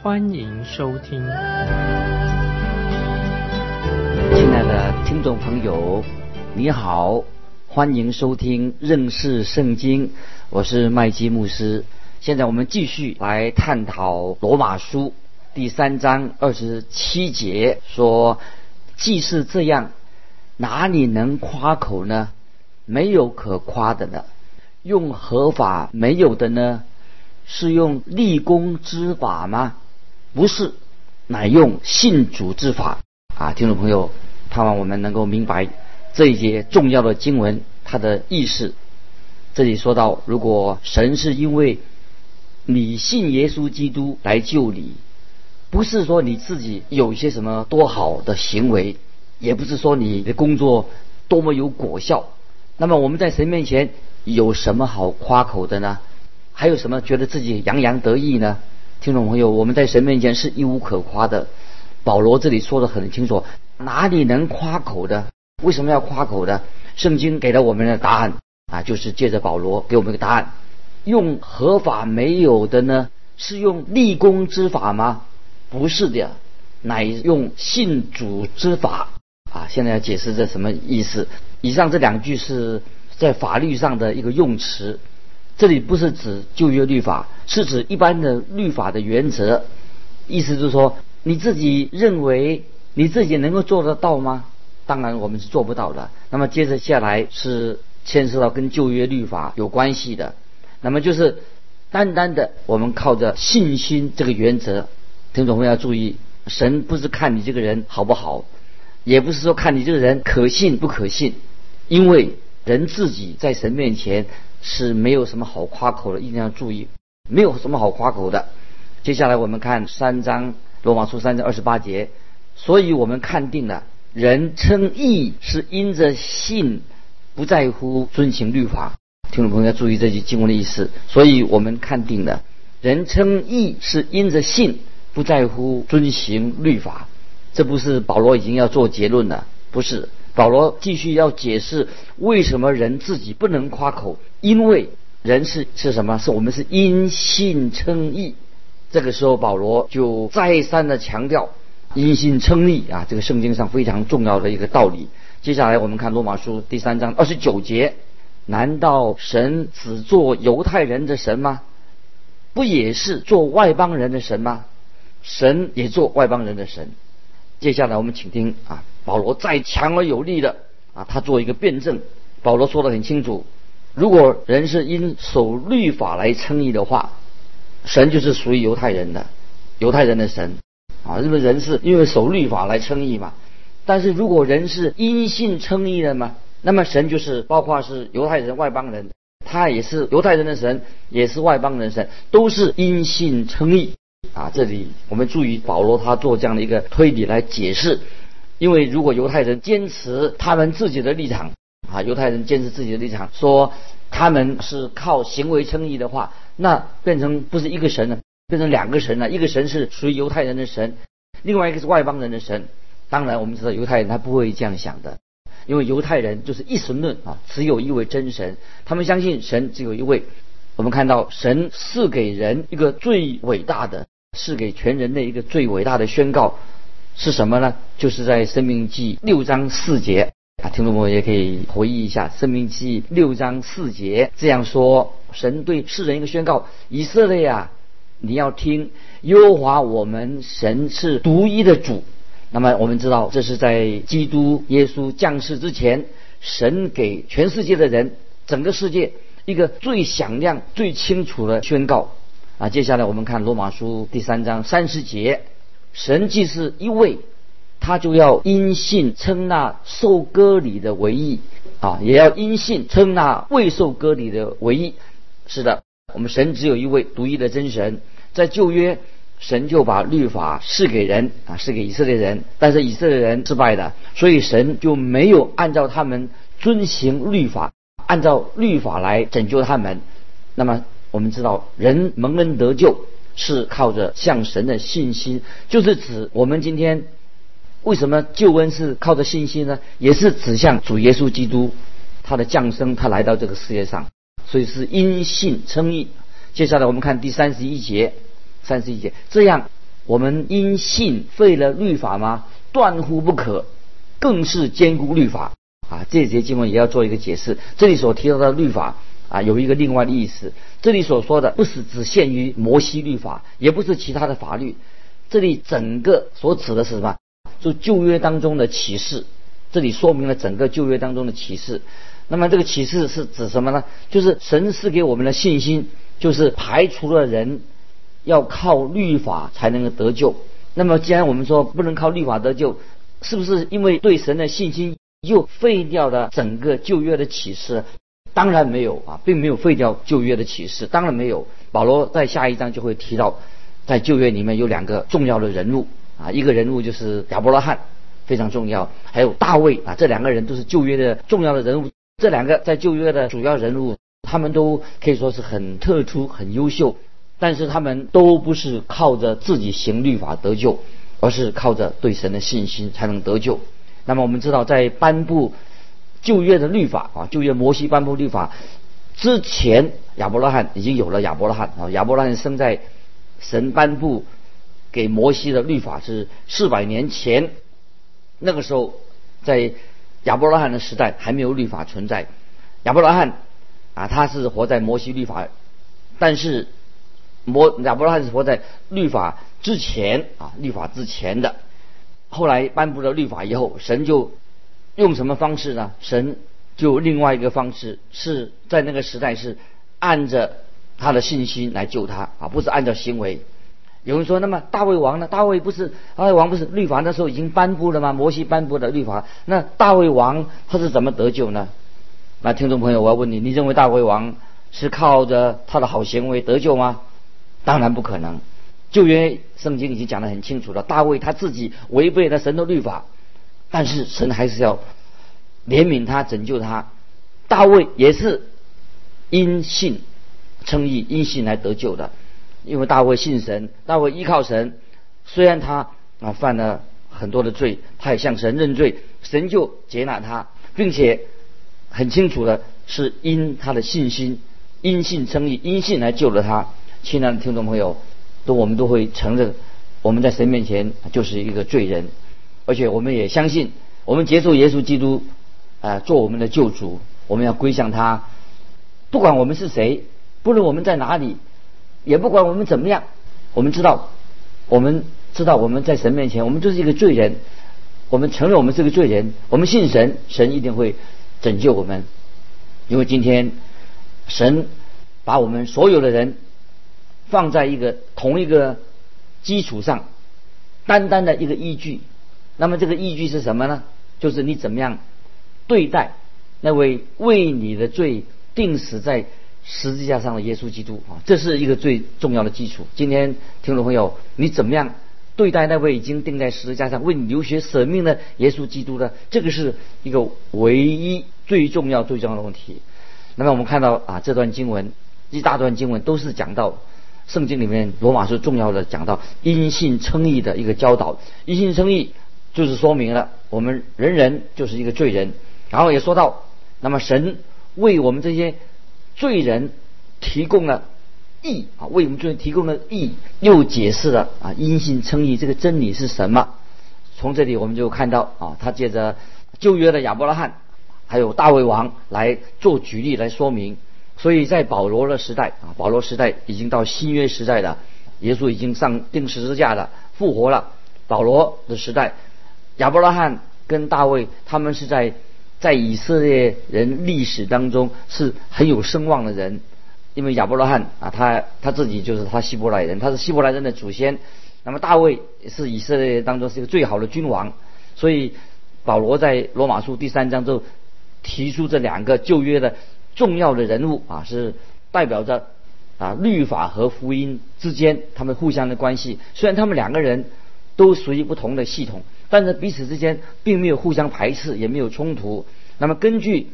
欢迎收听。亲爱的听众朋友，你好，欢迎收听认识圣经，我是麦基牧师。现在我们继续来探讨罗马书第三章二十七节，说既是这样，哪里能夸口呢？没有可夸的了。用合法没有的呢？是用立功之法吗？不是，乃用信主之法啊！听众朋友，盼望我们能够明白这一节重要的经文它的意思。这里说到，如果神是因为你信耶稣基督来救你，不是说你自己有一些什么多好的行为，也不是说你的工作多么有果效。那么我们在神面前有什么好夸口的呢？还有什么觉得自己洋洋得意呢？听众朋友，我们在神面前是一无可夸的。保罗这里说的很清楚，哪里能夸口的？为什么要夸口的？圣经给了我们的答案啊，就是借着保罗给我们一个答案。用合法没有的呢？是用立功之法吗？不是的，乃用信主之法啊！现在要解释这什么意思？以上这两句是在法律上的一个用词，这里不是指旧约律法，是指一般的律法的原则。意思就是说，你自己认为你自己能够做得到吗？当然我们是做不到的。那么接着下来是牵涉到跟旧约律法有关系的。那么就是单单的，我们靠着信心这个原则，听众朋友要注意，神不是看你这个人好不好，也不是说看你这个人可信不可信，因为人自己在神面前是没有什么好夸口的，一定要注意，没有什么好夸口的。接下来我们看三章罗马书三章二十八节，所以我们看定了，人称义是因着信，不在乎遵行律法。听众朋友要注意这句经文的意思，所以我们看定了，人称义是因着信，不在乎遵行律法。这不是保罗已经要做结论了，不是保罗继续要解释为什么人自己不能夸口，因为人是是什么？是我们是因信称义。这个时候保罗就再三的强调因信称义啊，这个圣经上非常重要的一个道理。接下来我们看罗马书第三章二十九节。难道神只做犹太人的神吗？不也是做外邦人的神吗？神也做外邦人的神。接下来我们请听啊，保罗再强而有力的啊，他做一个辩证。保罗说的很清楚：如果人是因守律法来称义的话，神就是属于犹太人的，犹太人的神啊，因为人是因为守律法来称义嘛。但是如果人是因信称义的嘛？那么神就是包括是犹太人、外邦人，他也是犹太人的神，也是外邦人神，都是因信称义啊。这里我们注意保罗他做这样的一个推理来解释，因为如果犹太人坚持他们自己的立场啊，犹太人坚持自己的立场，说他们是靠行为称义的话，那变成不是一个神了，变成两个神了。一个神是属于犹太人的神，另外一个是外邦人的神。当然我们知道犹太人他不会这样想的。因为犹太人就是一神论啊，只有一位真神，他们相信神只有一位。我们看到神赐给人一个最伟大的，赐给全人类一个最伟大的宣告是什么呢？就是在《生命记》六章四节啊，听众朋友也可以回忆一下，《生命记》六章四节这样说：神对世人一个宣告，以色列啊，你要听，优华我们神是独一的主。那么我们知道，这是在基督耶稣降世之前，神给全世界的人，整个世界一个最响亮、最清楚的宣告。啊，接下来我们看罗马书第三章三十节，神既是一位，他就要因信称那受割礼的为义，啊，也要因信称那未受割礼的为义。是的，我们神只有一位独一的真神，在旧约。神就把律法赐给人啊，赐给以色列人，但是以色列人失败的，所以神就没有按照他们遵行律法，按照律法来拯救他们。那么我们知道，人蒙恩得救是靠着向神的信心，就是指我们今天为什么救恩是靠着信心呢？也是指向主耶稣基督他的降生，他来到这个世界上，所以是因信称义。接下来我们看第三十一节。三十一节，这样我们因信废了律法吗？断乎不可，更是坚固律法啊！这节经文也要做一个解释。这里所提到的律法啊，有一个另外的意思。这里所说的不是只限于摩西律法，也不是其他的法律。这里整个所指的是什么？就旧约当中的启示。这里说明了整个旧约当中的启示。那么这个启示是指什么呢？就是神赐给我们的信心，就是排除了人。要靠律法才能够得救。那么，既然我们说不能靠律法得救，是不是因为对神的信心又废掉了整个旧约的启示？当然没有啊，并没有废掉旧约的启示，当然没有。保罗在下一章就会提到，在旧约里面有两个重要的人物啊，一个人物就是亚伯拉罕，非常重要；还有大卫啊，这两个人都是旧约的重要的人物。这两个在旧约的主要人物，他们都可以说是很特殊、很优秀。但是他们都不是靠着自己行律法得救，而是靠着对神的信心才能得救。那么我们知道，在颁布旧约的律法啊，旧约摩西颁布律法之前，亚伯拉罕已经有了亚伯拉罕啊。亚伯拉罕生在神颁布给摩西的律法是四百年前，那个时候在亚伯拉罕的时代还没有律法存在。亚伯拉罕啊，他是活在摩西律法，但是。摩亚伯拉罕是活在律法之前啊，律法之前的。后来颁布了律法以后，神就用什么方式呢？神就另外一个方式，是在那个时代是按着他的信心来救他啊，不是按照行为。有人说，那么大卫王呢？大卫不是大卫王不是律法那时候已经颁布了吗？摩西颁布的律法，那大卫王他是怎么得救呢？那听众朋友，我要问你，你认为大卫王是靠着他的好行为得救吗？当然不可能，旧约圣经已经讲得很清楚了。大卫他自己违背了神的律法，但是神还是要怜悯他、拯救他。大卫也是因信称义、因信来得救的，因为大卫信神，大卫依靠神。虽然他啊犯了很多的罪，他也向神认罪，神就接纳他，并且很清楚的是因他的信心、因信称义、因信来救了他。亲爱的听众朋友，都我们都会承认，我们在神面前就是一个罪人，而且我们也相信，我们接受耶稣基督，啊，做我们的救主，我们要归向他。不管我们是谁，不论我们在哪里，也不管我们怎么样，我们知道，我们知道我们在神面前，我们就是一个罪人。我们承认我们是个罪人，我们信神，神一定会拯救我们，因为今天神把我们所有的人。放在一个同一个基础上，单单的一个依据，那么这个依据是什么呢？就是你怎么样对待那位为你的罪定死在十字架上的耶稣基督啊，这是一个最重要的基础。今天听众朋友，你怎么样对待那位已经钉在十字架上为你流血舍命的耶稣基督呢？这个是一个唯一最重要最重要的问题。那么我们看到啊，这段经文一大段经文都是讲到。圣经里面罗马书重要的讲到因信称义的一个教导，因信称义就是说明了我们人人就是一个罪人，然后也说到，那么神为我们这些罪人提供了义啊，为我们罪人提供了义，又解释了啊因信称义这个真理是什么。从这里我们就看到啊，他借着旧约的亚伯拉罕，还有大卫王来做举例来说明。所以在保罗的时代啊，保罗时代已经到新约时代了，耶稣已经上钉十字架了，复活了。保罗的时代，亚伯拉罕跟大卫他们是在在以色列人历史当中是很有声望的人，因为亚伯拉罕啊，他他自己就是他希伯来人，他是希伯来人的祖先。那么大卫是以色列当中是一个最好的君王，所以保罗在罗马书第三章就提出这两个旧约的。重要的人物啊，是代表着啊律法和福音之间他们互相的关系。虽然他们两个人都属于不同的系统，但是彼此之间并没有互相排斥，也没有冲突。那么根据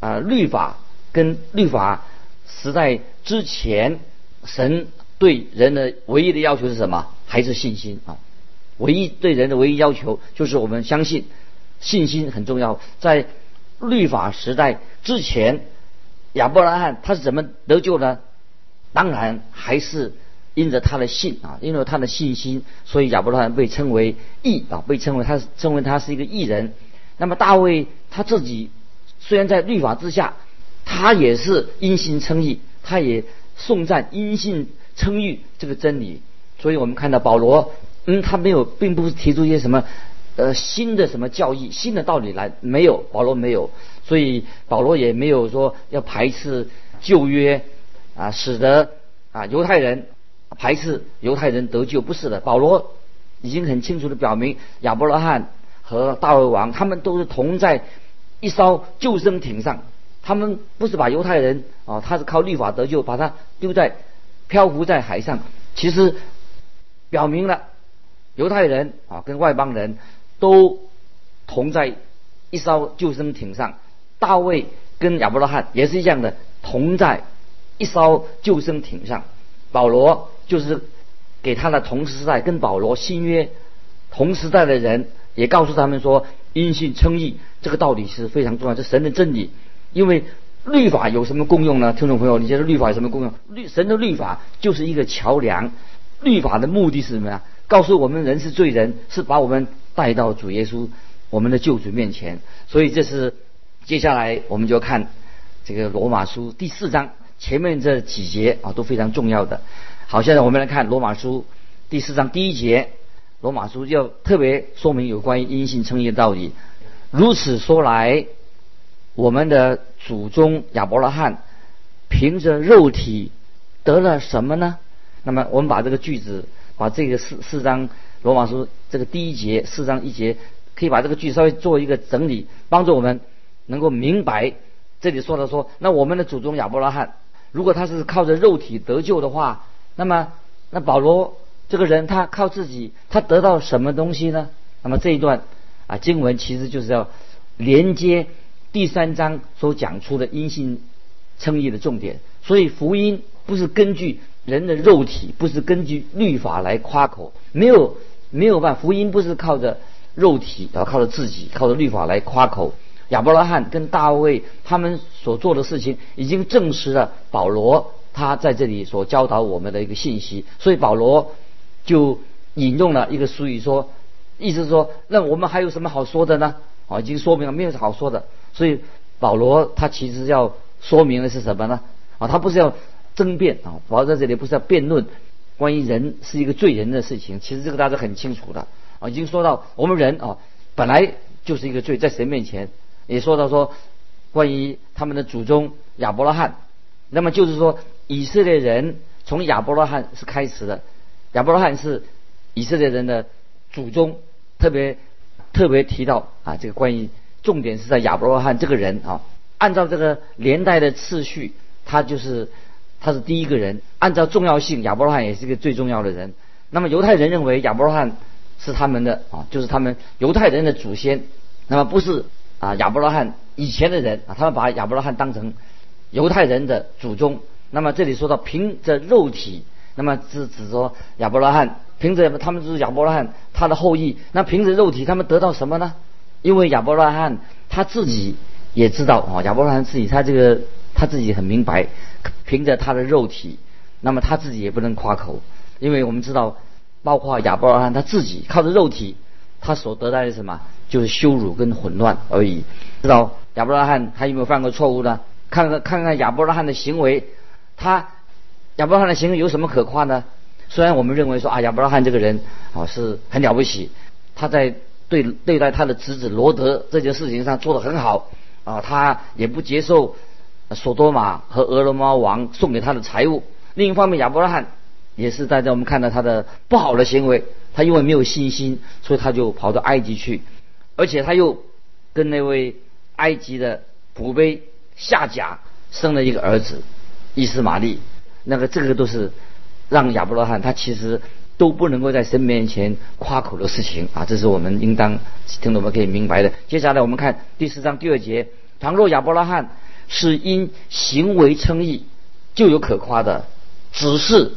啊律法跟律法时代之前，神对人的唯一的要求是什么？还是信心啊？唯一对人的唯一要求就是我们相信，信心很重要。在律法时代之前，亚伯拉罕他是怎么得救呢？当然还是因着他的信啊，因为他的信心，所以亚伯拉罕被称为义啊，被称为他称为他是一个义人。那么大卫他自己虽然在律法之下，他也是因信称义，他也颂赞因信称义这个真理。所以我们看到保罗。嗯，他没有，并不是提出一些什么，呃，新的什么教义、新的道理来，没有，保罗没有，所以保罗也没有说要排斥旧约，啊，使得啊犹太人排斥犹太人得救，不是的，保罗已经很清楚的表明，亚伯拉罕和大卫王他们都是同在一艘救生艇上，他们不是把犹太人啊，他是靠律法得救，把他丢在漂浮在海上，其实表明了。犹太人啊，跟外邦人都同在一艘救生艇上。大卫跟亚伯拉罕也是一样的，同在一艘救生艇上。保罗就是给他的同时代跟保罗新约同时代的人，也告诉他们说，因信称义这个道理是非常重要，是神的真理。因为律法有什么功用呢？听众朋友，你觉得律法有什么功用？律神的律法就是一个桥梁。律法的目的是什么呀？告诉我们人是罪人，是把我们带到主耶稣我们的救主面前。所以这是接下来我们就看这个罗马书第四章前面这几节啊都非常重要的。好，现在我们来看罗马书第四章第一节，罗马书要特别说明有关于阴性称义的道理。如此说来，我们的祖宗亚伯拉罕凭着肉体得了什么呢？那么我们把这个句子。把这个四四章罗马书这个第一节四章一节，可以把这个句稍微做一个整理，帮助我们能够明白这里说的说，那我们的祖宗亚伯拉罕，如果他是靠着肉体得救的话，那么那保罗这个人他靠自己，他得到什么东西呢？那么这一段啊经文其实就是要连接第三章所讲出的因信称义的重点，所以福音不是根据。人的肉体不是根据律法来夸口，没有没有办法，福音不是靠着肉体，要靠着自己，靠着律法来夸口。亚伯拉罕跟大卫他们所做的事情，已经证实了保罗他在这里所教导我们的一个信息。所以保罗就引用了一个俗语说，意思是说，那我们还有什么好说的呢？啊，已经说明了没有好说的。所以保罗他其实要说明的是什么呢？啊，他不是要。争辩啊，保罗在这里不是要辩论关于人是一个罪人的事情，其实这个大家很清楚的啊，已经说到我们人啊本来就是一个罪，在神面前也说到说关于他们的祖宗亚伯拉罕，那么就是说以色列人从亚伯拉罕是开始的，亚伯拉罕是以色列人的祖宗，特别特别提到啊这个关于重点是在亚伯拉罕这个人啊，按照这个年代的次序，他就是。他是第一个人，按照重要性，亚伯拉罕也是一个最重要的人。那么犹太人认为亚伯拉罕是他们的啊，就是他们犹太人的祖先。那么不是啊，亚伯拉罕以前的人啊，他们把亚伯拉罕当成犹太人的祖宗。那么这里说到凭着肉体，那么是指说亚伯拉罕凭着他们就是亚伯拉罕他的后裔。那凭着肉体，他们得到什么呢？因为亚伯拉罕他自己也知道啊，亚伯拉罕自己他这个他自己很明白。凭着他的肉体，那么他自己也不能夸口，因为我们知道，包括亚伯拉罕他自己靠着肉体，他所得到的什么，就是羞辱跟混乱而已。知道亚伯拉罕他有没有犯过错误呢？看看看看亚伯拉罕的行为，他亚伯拉罕的行为有什么可夸呢？虽然我们认为说啊，亚伯拉罕这个人啊是很了不起，他在对对待他的侄子罗德这件事情上做得很好啊，他也不接受。索多玛和俄罗斯王送给他的财物。另一方面，亚伯拉罕也是大家我们看到他的不好的行为。他因为没有信心，所以他就跑到埃及去，而且他又跟那位埃及的仆婢夏甲生了一个儿子伊斯玛利。那个这个都是让亚伯拉罕他其实都不能够在神面前夸口的事情啊，这是我们应当听懂们可以明白的。接下来我们看第四章第二节：倘若亚伯拉罕是因行为称义，就有可夸的；只是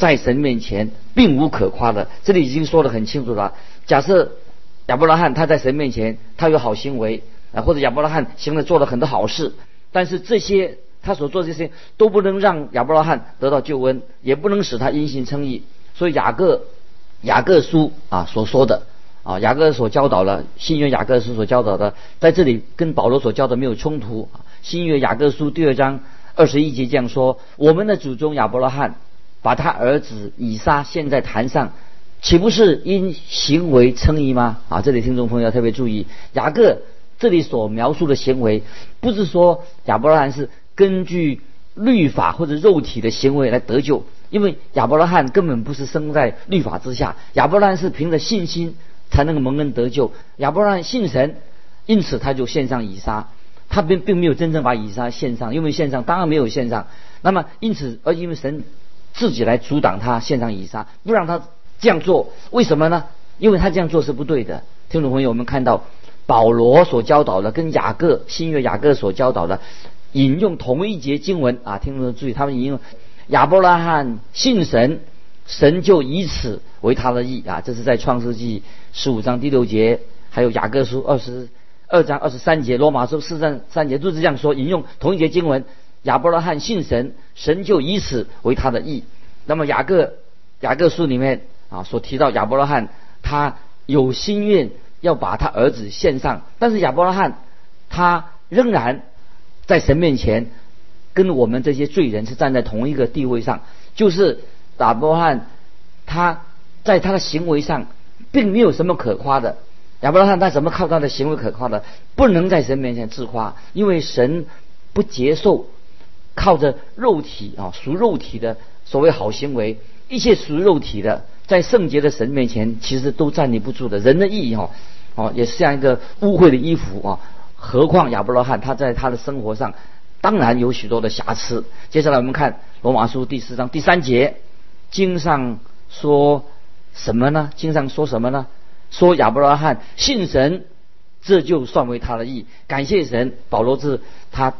在神面前并无可夸的。这里已经说得很清楚了。假设亚伯拉罕他在神面前他有好行为啊，或者亚伯拉罕行了做了很多好事，但是这些。他所做这些都不能让亚伯拉罕得到救恩，也不能使他因信称义。所以雅各雅各书啊所说的啊雅各所教导的新约雅各书所教导的，在这里跟保罗所教的没有冲突。新约雅各书第二章二十一节这样说：我们的祖宗亚伯拉罕把他儿子以撒献在坛上，岂不是因行为称义吗？啊，这里听众朋友要特别注意，雅各这里所描述的行为，不是说亚伯拉罕是。根据律法或者肉体的行为来得救，因为亚伯拉罕根本不是生在律法之下，亚伯拉罕是凭着信心才能够蒙恩得救。亚伯拉罕信神，因此他就献上以撒，他并并没有真正把以撒献上，因为献上当然没有献上。那么因此，而因为神自己来阻挡他献上以撒，不让他这样做，为什么呢？因为他这样做是不对的。听众朋友，我们看到保罗所教导的，跟雅各新约雅各所教导的。引用同一节经文啊，听众注意，他们引用亚伯拉罕信神，神就以此为他的义啊。这是在创世纪十五章第六节，还有雅各书二十二章二十三节，罗马书四章三节都是这样说，引用同一节经文，亚伯拉罕信神，神就以此为他的义。那么雅各雅各书里面啊所提到亚伯拉罕，他有心愿要把他儿子献上，但是亚伯拉罕他仍然。在神面前，跟我们这些罪人是站在同一个地位上，就是亚伯拉罕，他在他的行为上并没有什么可夸的。亚伯拉罕他怎么靠他的行为可夸的？不能在神面前自夸，因为神不接受靠着肉体啊属肉体的所谓好行为，一切属肉体的，在圣洁的神面前其实都站立不住的。人的意义哈哦，也是像一个污秽的衣服啊。何况亚伯拉罕他在他的生活上当然有许多的瑕疵。接下来我们看罗马书第四章第三节，经上说什么呢？经上说什么呢？说亚伯拉罕信神，这就算为他的义。感谢神，保罗是他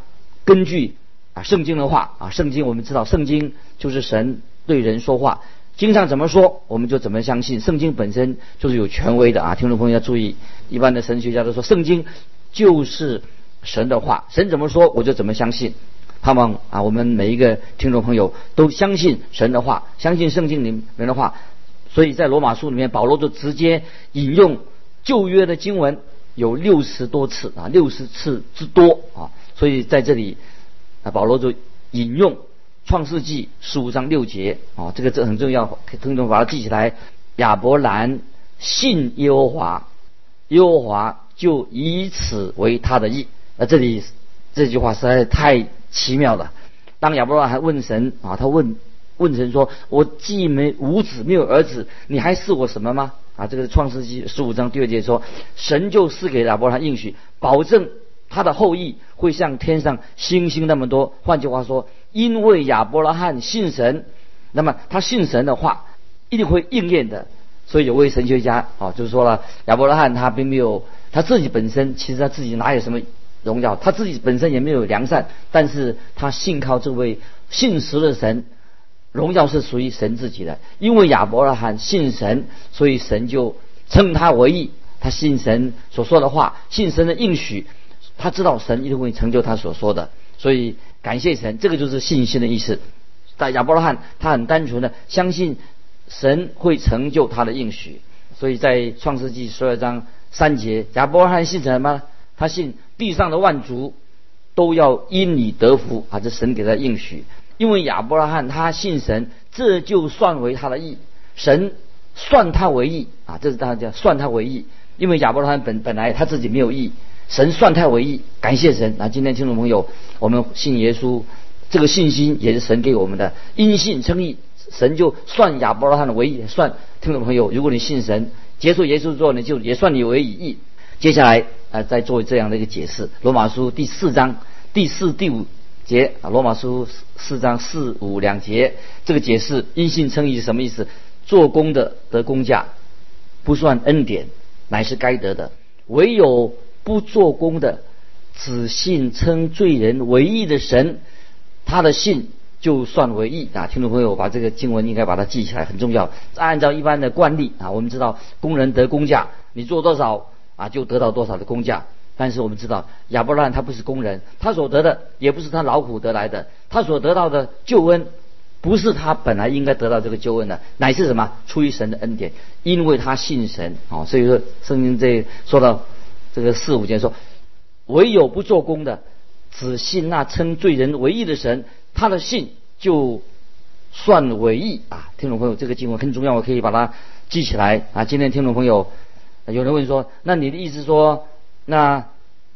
根据圣经的话啊，圣经我们知道圣经就是神对人说话，经上怎么说我们就怎么相信。圣经本身就是有权威的啊，听众朋友要注意，一般的神学家都说圣经。就是神的话，神怎么说我就怎么相信。盼望啊，我们每一个听众朋友都相信神的话，相信圣经里面的话。所以在罗马书里面，保罗就直接引用旧约的经文有六十多次啊，六十次之多啊。所以在这里啊，保罗就引用创世纪十五章六节啊，这个这很重要，听众把它记起来。亚伯兰信耶和华，耶和华。就以此为他的意。那这里这句话实在是太奇妙了。当亚伯拉罕问神啊，他问问神说：“我既没无子，没有儿子，你还是我什么吗？”啊，这个创世纪十五章第二节说，神就赐给亚伯拉罕应许，保证他的后裔会像天上星星那么多。换句话说，因为亚伯拉罕信神，那么他信神的话一定会应验的。所以有位神学家啊，就是说了，亚伯拉罕他并没有。他自己本身其实他自己哪有什么荣耀？他自己本身也没有良善，但是他信靠这位信实的神，荣耀是属于神自己的。因为亚伯拉罕信神，所以神就称他为义。他信神所说的话，信神的应许，他知道神一定会成就他所说的，所以感谢神。这个就是信心的意思。但亚伯拉罕他很单纯的相信神会成就他的应许，所以在创世纪十二章。三节，亚伯拉罕信什么？他信地上的万族都要因你得福啊！这神给他应许，因为亚伯拉罕他信神，这就算为他的义，神算他为义啊！这是大家算他为义，因为亚伯拉罕本本来他自己没有义，神算太为义，感谢神那！今天听众朋友，我们信耶稣，这个信心也是神给我们的，因信称义，神就算亚伯拉罕的为义，算听众朋友，如果你信神。结束耶稣之后呢，就也算你为义。接下来啊，再做这样的一个解释，《罗马书》第四章第四、第五节啊，罗马书四章四五两节，这个解释因信称义是什么意思？做工的得工价，不算恩典，乃是该得的；唯有不做工的，只信称罪人为义的神，他的信就算为义啊！听众朋友，把这个经文应该把它记起来，很重要。按照一般的惯例啊，我们知道工人得工价，你做多少啊，就得到多少的工价。但是我们知道亚伯拉罕他不是工人，他所得的也不是他劳苦得来的，他所得到的救恩不是他本来应该得到这个救恩的，乃是什么？出于神的恩典，因为他信神啊。所以说圣经这说到这个四五节说，唯有不做工的，只信那称罪人为义的神，他的信就算为义啊。听众朋友，这个经文很重要，我可以把它记起来啊。今天听众朋友有人问说，那你的意思说？那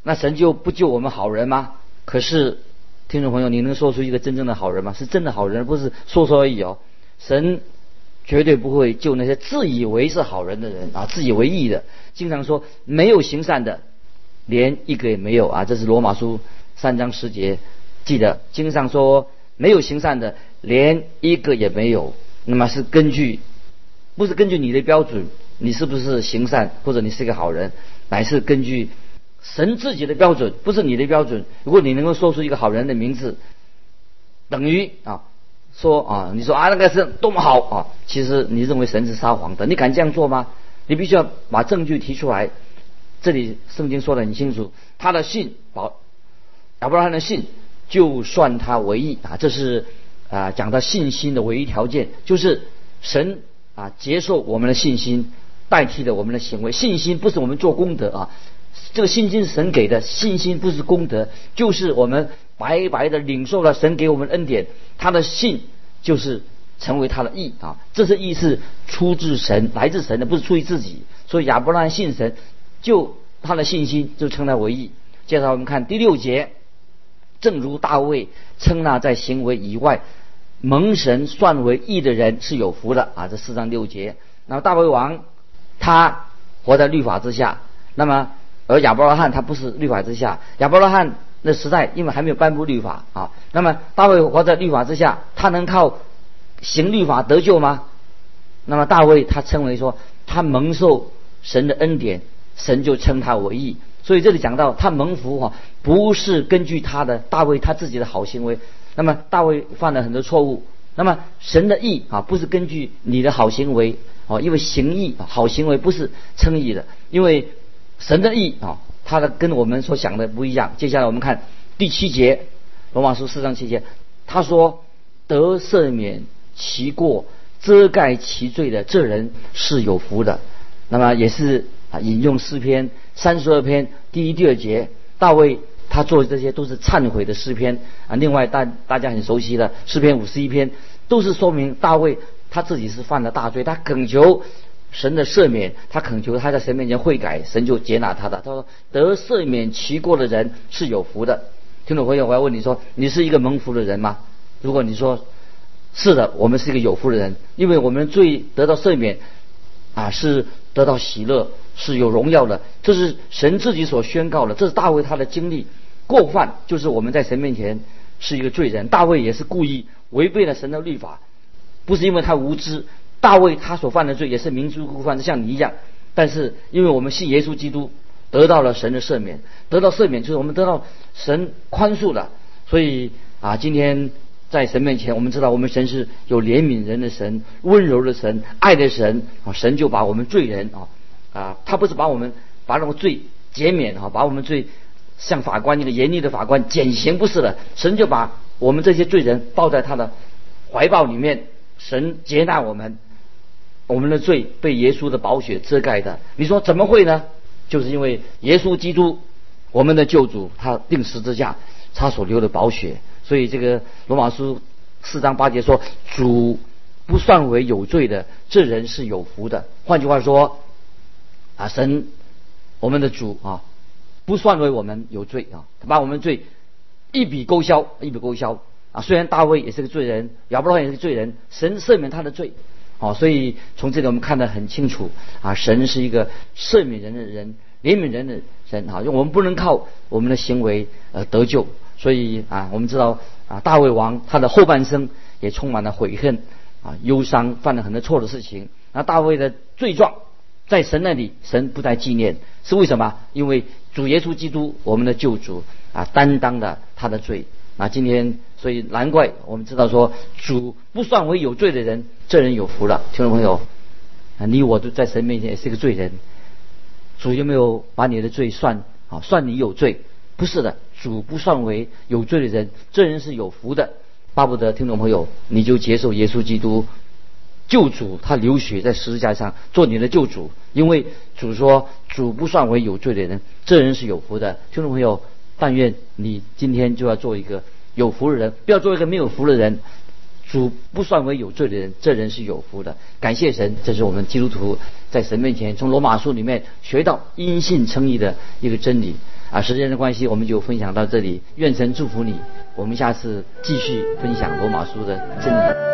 那神就不救我们好人吗？可是听众朋友，你能说出一个真正的好人吗？是真的好人，不是说说而已哦。神绝对不会救那些自以为是好人的人啊，自以为义的，经常说没有行善的，连一个也没有啊。这是罗马书三章十节，记得经上说没有行善的，连一个也没有。那么是根据不是根据你的标准，你是不是行善，或者你是一个好人，乃是根据。神自己的标准不是你的标准。如果你能够说出一个好人的名字，等于啊说啊，你说啊那个是多么好啊，其实你认为神是撒谎的，你敢这样做吗？你必须要把证据提出来。这里圣经说的很清楚，他的信保亚伯拉罕的信就算他唯一啊，这是啊讲到信心的唯一条件，就是神啊接受我们的信心，代替了我们的行为。信心不是我们做功德啊。这个信心是神给的，信心不是功德，就是我们白白的领受了神给我们恩典，他的信就是成为他的义啊，这是义是出自神，来自神的，不是出于自己。所以亚伯拉罕信神，就他的信心就称他为义。接着我们看第六节，正如大卫称那在行为以外蒙神算为义的人是有福的啊，这四章六节。那么大卫王他活在律法之下，那么。而亚伯拉罕他不是律法之下，亚伯拉罕那时代因为还没有颁布律法啊，那么大卫活在律法之下，他能靠行律法得救吗？那么大卫他称为说他蒙受神的恩典，神就称他为义。所以这里讲到他蒙福哈，不是根据他的大卫他自己的好行为。那么大卫犯了很多错误，那么神的义啊不是根据你的好行为哦，因为行义好行为不是称义的，因为。神的意啊，他的跟我们所想的不一样。接下来我们看第七节，罗马书四章七节，他说得赦免其过、遮盖其罪的这人是有福的。那么也是啊，引用诗篇三十二篇第一、第二节，大卫他做的这些都是忏悔的诗篇啊。另外大大家很熟悉的诗篇五十一篇，都是说明大卫他自己是犯了大罪，他恳求。神的赦免，他恳求他在神面前悔改，神就接纳他的。他说得赦免其过的人是有福的。听众朋友，我要问你说，你是一个蒙福的人吗？如果你说是的，我们是一个有福的人，因为我们最得到赦免，啊，是得到喜乐，是有荣耀的。这是神自己所宣告的，这是大卫他的经历。过犯就是我们在神面前是一个罪人，大卫也是故意违背了神的律法，不是因为他无知。大卫他所犯的罪也是民族故犯，像你一样。但是因为我们信耶稣基督，得到了神的赦免，得到赦免就是我们得到神宽恕了。所以啊，今天在神面前，我们知道我们神是有怜悯人的神，温柔的神，爱的神啊。神就把我们罪人啊啊，他不是把我们把那个罪减免啊，把我们罪像法官一个严厉的法官减刑不是的，神就把我们这些罪人抱在他的怀抱里面，神接纳我们。我们的罪被耶稣的宝血遮盖的，你说怎么会呢？就是因为耶稣基督，我们的救主，他定十字架，他所流的宝血，所以这个罗马书四章八节说，主不算为有罪的，这人是有福的。换句话说，啊，神，我们的主啊，不算为我们有罪啊，他把我们罪一笔勾销，一笔勾销啊。虽然大卫也是个罪人，亚伯拉罕也是个罪人，神赦免他的罪。哦，所以从这里我们看得很清楚啊，神是一个赦免人的人，怜悯人的神啊，我们不能靠我们的行为呃得救所以啊，我们知道啊，大卫王他的后半生也充满了悔恨啊、忧伤，犯了很多错的事情。那大卫的罪状在神那里，神不再纪念，是为什么？因为主耶稣基督，我们的救主啊，担当了他的罪。那今天，所以难怪我们知道说，主不算为有罪的人，这人有福了。听众朋友，啊，你我都在神面前也是个罪人，主有没有把你的罪算啊？算你有罪？不是的，主不算为有罪的人，这人是有福的。巴不得听众朋友，你就接受耶稣基督救主，他流血在十字架上做你的救主，因为主说，主不算为有罪的人，这人是有福的。听众朋友。但愿你今天就要做一个有福的人，不要做一个没有福的人。主不算为有罪的人，这人是有福的。感谢神，这是我们基督徒在神面前从罗马书里面学到因信称义的一个真理。啊，时间的关系，我们就分享到这里。愿神祝福你，我们下次继续分享罗马书的真理。